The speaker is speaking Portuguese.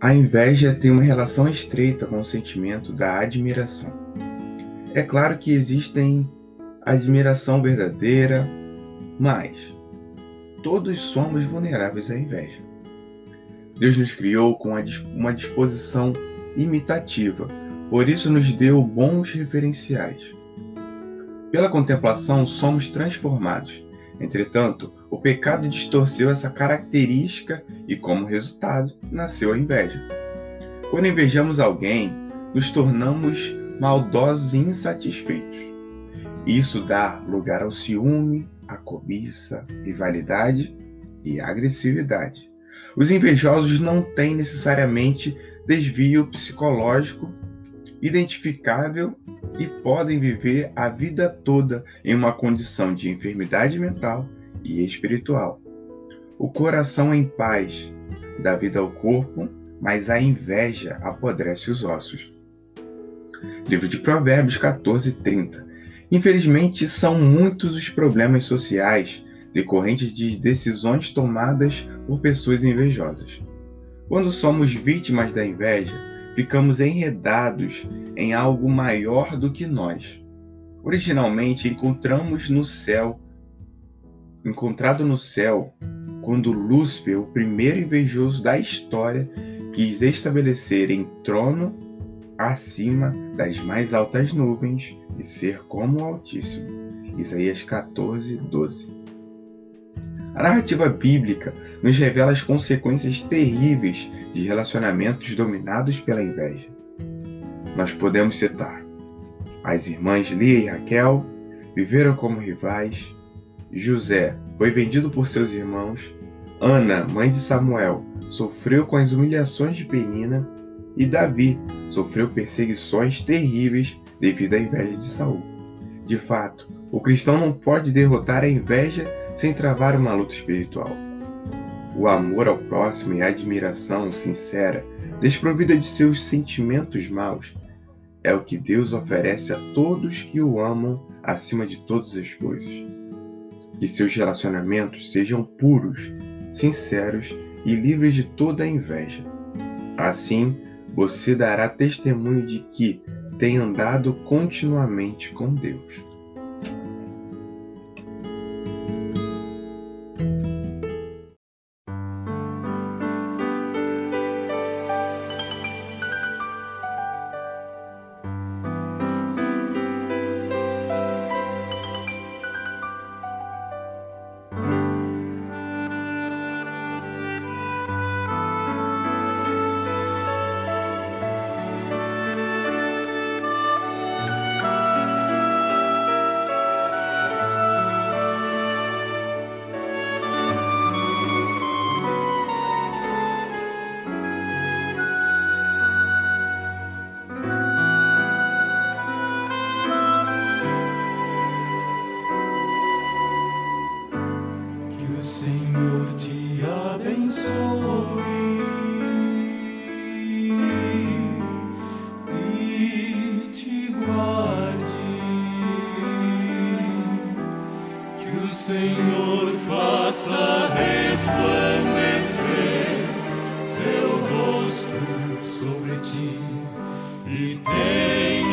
A inveja tem uma relação estreita com o sentimento da admiração. É claro que existem admiração verdadeira, mas todos somos vulneráveis à inveja. Deus nos criou com uma disposição imitativa, por isso nos deu bons referenciais. Pela contemplação somos transformados. Entretanto, o pecado distorceu essa característica e, como resultado, nasceu a inveja. Quando invejamos alguém, nos tornamos maldosos e insatisfeitos. Isso dá lugar ao ciúme, à cobiça, rivalidade e agressividade. Os invejosos não têm necessariamente desvio psicológico identificável e podem viver a vida toda em uma condição de enfermidade mental e espiritual. O coração em paz dá vida ao corpo, mas a inveja apodrece os ossos. Livro de Provérbios 14, 30. Infelizmente, são muitos os problemas sociais decorrentes de decisões tomadas por pessoas invejosas. Quando somos vítimas da inveja, ficamos enredados em algo maior do que nós. Originalmente encontramos no céu, encontrado no céu, quando Lúcifer, o primeiro invejoso da história, quis estabelecer em trono acima das mais altas nuvens e ser como o Altíssimo. Isaías 14, 12. A narrativa bíblica nos revela as consequências terríveis de relacionamentos dominados pela inveja. Nós podemos citar: as irmãs Lia e Raquel viveram como rivais, José foi vendido por seus irmãos, Ana, mãe de Samuel, sofreu com as humilhações de Penina e Davi sofreu perseguições terríveis devido à inveja de Saul. De fato, o cristão não pode derrotar a inveja sem travar uma luta espiritual. O amor ao próximo e a admiração sincera, desprovida de seus sentimentos maus, é o que Deus oferece a todos que o amam acima de todas as coisas. Que seus relacionamentos sejam puros, sinceros e livres de toda inveja. Assim, você dará testemunho de que tem andado continuamente com Deus. Faça resplandecer seu rosto sobre ti e tenha